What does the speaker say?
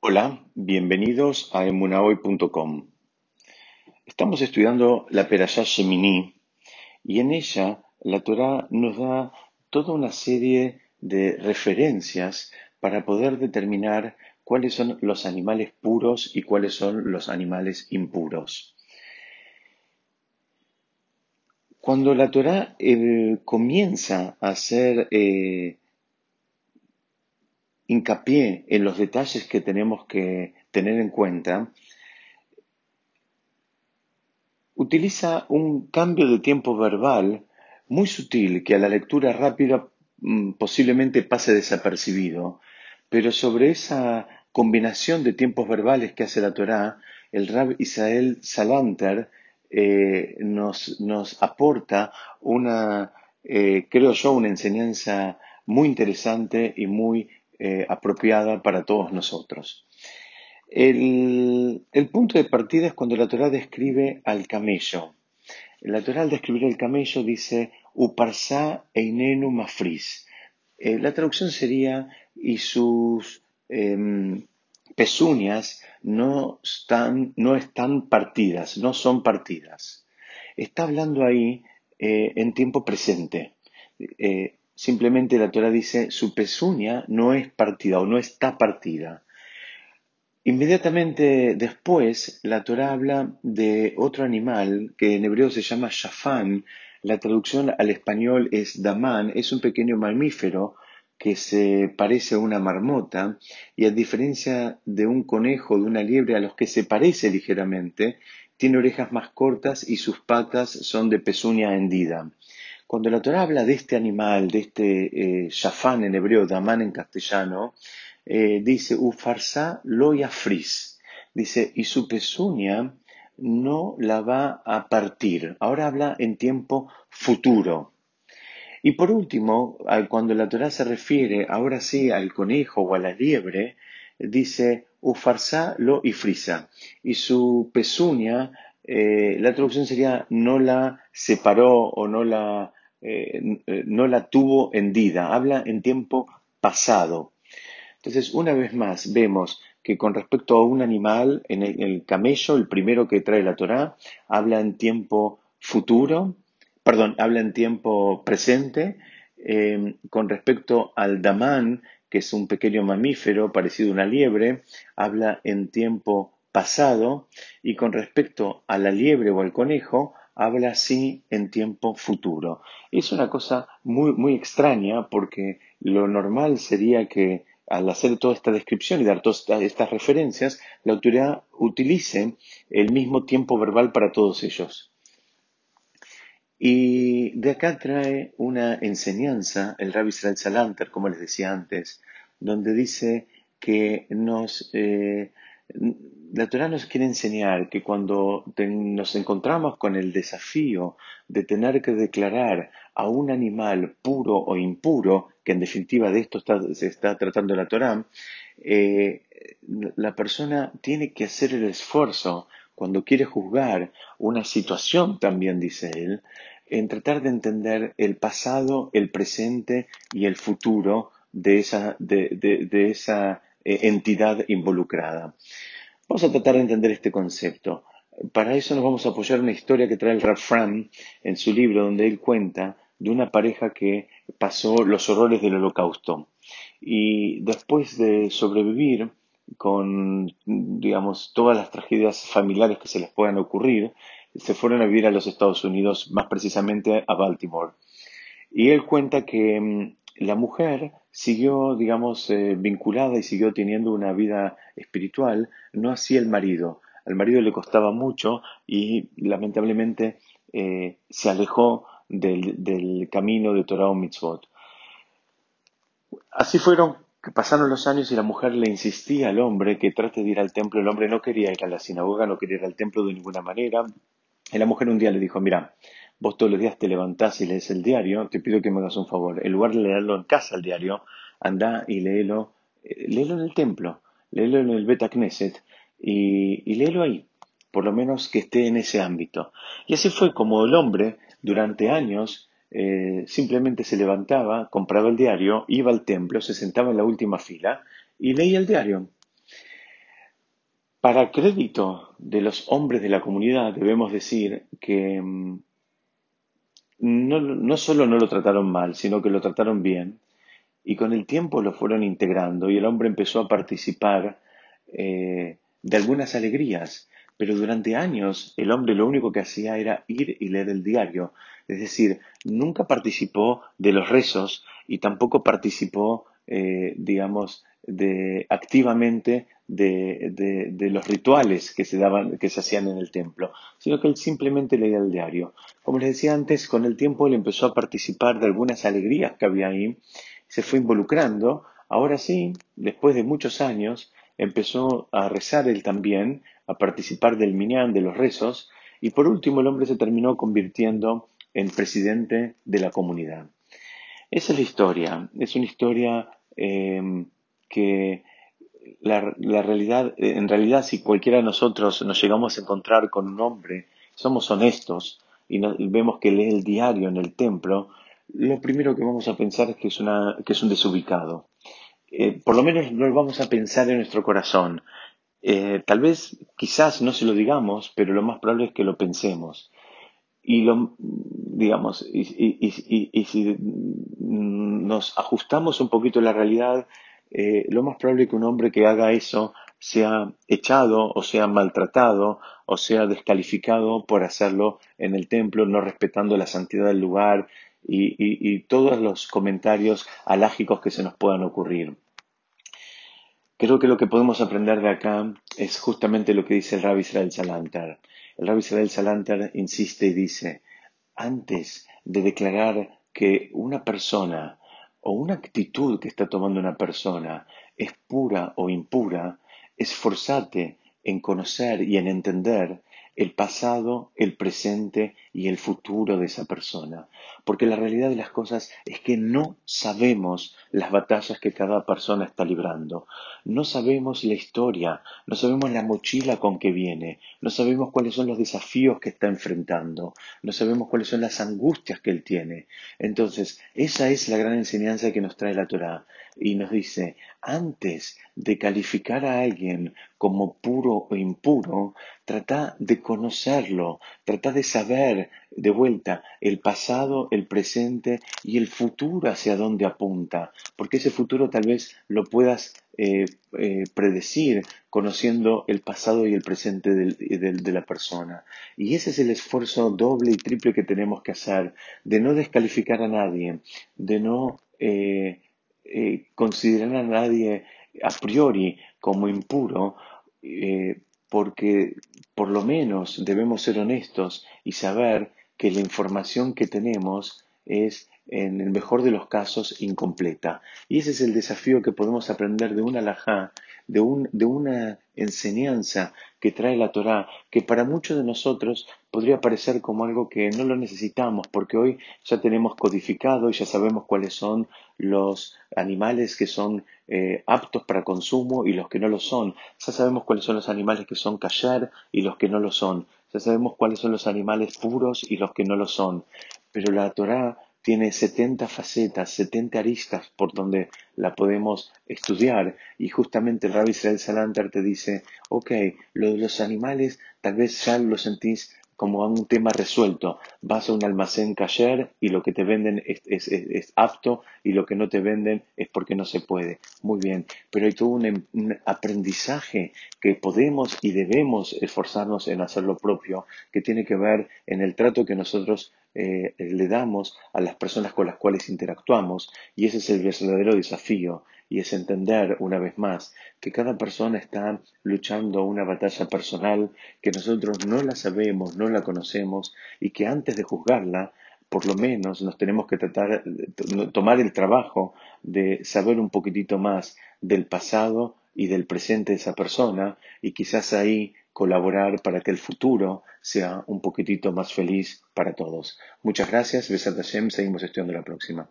Hola, bienvenidos a emunahoy.com. Estamos estudiando la Perashá Shemini y en ella la Torá nos da toda una serie de referencias para poder determinar cuáles son los animales puros y cuáles son los animales impuros. Cuando la Torá eh, comienza a hacer eh, hincapié en los detalles que tenemos que tener en cuenta, utiliza un cambio de tiempo verbal muy sutil que a la lectura rápida mm, posiblemente pase desapercibido, pero sobre esa combinación de tiempos verbales que hace la Torá, el Rab Israel Salanter eh, nos, nos, aporta una, eh, creo yo, una enseñanza muy interesante y muy eh, apropiada para todos nosotros. El, punto de partida es cuando la Torah describe al camello. La Torah al describir el camello dice Uparsa einenu mafris. Eh, la traducción sería y sus em, pezuñas no están, no están partidas, no son partidas. Está hablando ahí eh, en tiempo presente. Simplemente la Torah dice, su pezuña no es partida o no está partida. Inmediatamente después, la Torah habla de otro animal que en hebreo se llama shafán. La traducción al español es damán. Es un pequeño mamífero que se parece a una marmota y a diferencia de un conejo, de una liebre a los que se parece ligeramente, tiene orejas más cortas y sus patas son de pezuña hendida. Cuando la Torah habla de este animal, de este eh, shafán en hebreo, damán en castellano, eh, dice, ufarsa lo yafris. Dice, y su pezuña no la va a partir. Ahora habla en tiempo futuro. Y por último, cuando la Torah se refiere ahora sí al conejo o a la liebre, dice ufarsa lo ifrisa. Y su pezuña, eh, la traducción sería no la separó o no la eh, eh, no la tuvo hendida, habla en tiempo pasado. Entonces, una vez más, vemos que con respecto a un animal, en el, camello, el primero que trae la Torá, habla en tiempo futuro, perdón, habla en tiempo presente. Em, con respecto al damán, que es un pequeño mamífero parecido a una liebre, habla en tiempo pasado. Y con respecto a la liebre o al conejo, habla así en tiempo futuro. Es una cosa muy, muy extraña porque lo normal sería que al hacer toda esta descripción y dar todas estas referencias, la autoridad utilice el mismo tiempo verbal para todos ellos. Y de acá trae una enseñanza el Rabbi Israel Salanter, como les decía antes, donde dice que nos, eh, la Torah nos quiere enseñar que cuando nos encontramos con el desafío de tener que declarar a un animal puro o impuro, que en definitiva de esto se está tratando la Torah, eh, la persona tiene que hacer el esfuerzo cuando quiere juzgar una situación, también dice él, en tratar de entender el pasado, el presente y el futuro de esa, eh, entidad involucrada. Vamos a tratar de entender este concepto. Para eso nos vamos a apoyar en una historia que trae el Rab Fram en su libro, donde él cuenta de una pareja que pasó los horrores del holocausto. Y después de sobrevivir con, digamos, todas las tragedias familiares que se les puedan ocurrir, se fueron a vivir a los Estados Unidos, más precisamente a Baltimore. Y él cuenta que mm, la mujer siguió, digamos, eh, vinculada y siguió teniendo una vida espiritual, no así el marido. Al marido le costaba mucho y lamentablemente eh, se alejó del, camino de Torah o Mitzvot. Así fueron, pasaron los años y la mujer le insistía al hombre que trate de ir al templo. El hombre no quería ir a la sinagoga, no quería ir al templo de ninguna manera. Y la mujer un día le dijo, mira, vos todos los días te levantás y lees el diario, te pido que me hagas un favor. En lugar de leerlo en casa el diario, anda y léelo, eh, léelo en el templo, léelo en el Beta Knesset y, léelo ahí, por lo menos que esté en ese ámbito. Y así fue como el hombre durante años eh, simplemente se levantaba, compraba el diario, iba al templo, se sentaba en la última fila y leía el diario. Para crédito de los hombres de la comunidad, debemos decir que mm, no, no solo no lo trataron mal, sino que lo trataron bien y con el tiempo lo fueron integrando y el hombre empezó a participar eh, de algunas alegrías, pero durante años el hombre lo único que hacía era ir y leer el diario, es decir, nunca participó de los rezos y tampoco participó, eh, digamos, de, activamente de, de- de los rituales que se daban, que se hacían en el templo, sino que él simplemente leía el diario. Como les decía antes, con el tiempo él empezó a participar de algunas alegrías que había ahí se fue involucrando. Ahora sí, después de muchos años, empezó a rezar él también, a participar del minyan, de los rezos, y por último el hombre se terminó convirtiendo en presidente de la comunidad. Esa es la historia, es una historia eh, que la, realidad, en realidad si cualquiera de nosotros nos llegamos a encontrar con un hombre, somos honestos y, vemos que lee el diario en el templo, lo primero que vamos a pensar es que es, una, que es un desubicado. Eh, por lo menos no lo vamos a pensar en nuestro corazón. Eh, tal vez, quizás no se lo digamos, pero lo más probable es que lo pensemos. Y lo, digamos, y- y si nos ajustamos un poquito a la realidad, eh, lo más probable es que un hombre que haga eso sea echado o sea maltratado o sea descalificado por hacerlo en el templo, no respetando la santidad del lugar y, y- todos los comentarios alágicos que se nos puedan ocurrir. Creo que lo que podemos aprender de acá es justamente lo que dice el Rabbi Israel Salanter. El Rabbi Israel Salanter insiste y dice, antes de declarar que una persona o una actitud que está tomando una persona es pura o impura, esforzate en conocer y en entender el pasado, el presente y el futuro de esa persona. Porque la realidad de las cosas es que no sabemos las batallas que cada persona está librando. No sabemos la historia, no sabemos la mochila con que viene, no sabemos cuáles son los desafíos que está enfrentando, no sabemos cuáles son las angustias que él tiene. Entonces, esa es la gran enseñanza que nos trae la Torá. Y nos dice, antes de calificar a alguien como puro o impuro, trata de conocerlo, trata de saber de vuelta el pasado, el presente y el futuro hacia dónde apunta, porque ese futuro tal vez lo puedas eh, eh, predecir conociendo el pasado y el presente del- de la persona. Y ese es el esfuerzo doble y triple que tenemos que hacer, de no descalificar a nadie, de no eh, eh, considerar a nadie a priori como impuro, eh, porque por lo menos debemos ser honestos y saber que la información que tenemos es, en el mejor de los casos, incompleta. Y ese es el desafío que podemos aprender de una alajá, de, un, de una enseñanza que trae la Torá, que para muchos de nosotros podría parecer como algo que no lo necesitamos, porque hoy ya tenemos codificado y ya sabemos cuáles son los animales que son eh, aptos para consumo y los que no lo son. Ya sabemos cuáles son los animales que son kasher y los que no lo son. Ya sabemos cuáles son los animales puros y los que no lo son. Pero la Torá tiene 70 facetas, 70 aristas por donde la podemos estudiar. Y justamente el Rabbi Israel Salanter te dice, ok, lo de los animales tal vez ya lo sentís como un tema resuelto. Vas a un almacén kasher y lo que te venden es- es apto y lo que no te venden es porque no se puede. Muy bien, pero hay todo un, em- un aprendizaje que podemos y debemos esforzarnos en hacer lo propio, que tiene que ver en el trato que nosotros eh, le damos a las personas con las cuales interactuamos. Y ese es el verdadero desafío, y es entender una vez más que cada persona está luchando una batalla personal que nosotros no la sabemos, no la conocemos y que antes de juzgarla, por lo menos nos tenemos que tratar, tomar el trabajo de saber un poquitito más del pasado y del presente de esa persona y quizás ahí colaborar para que el futuro sea un poquitito más feliz para todos. Muchas gracias, Besat seguimos estudiando la próxima.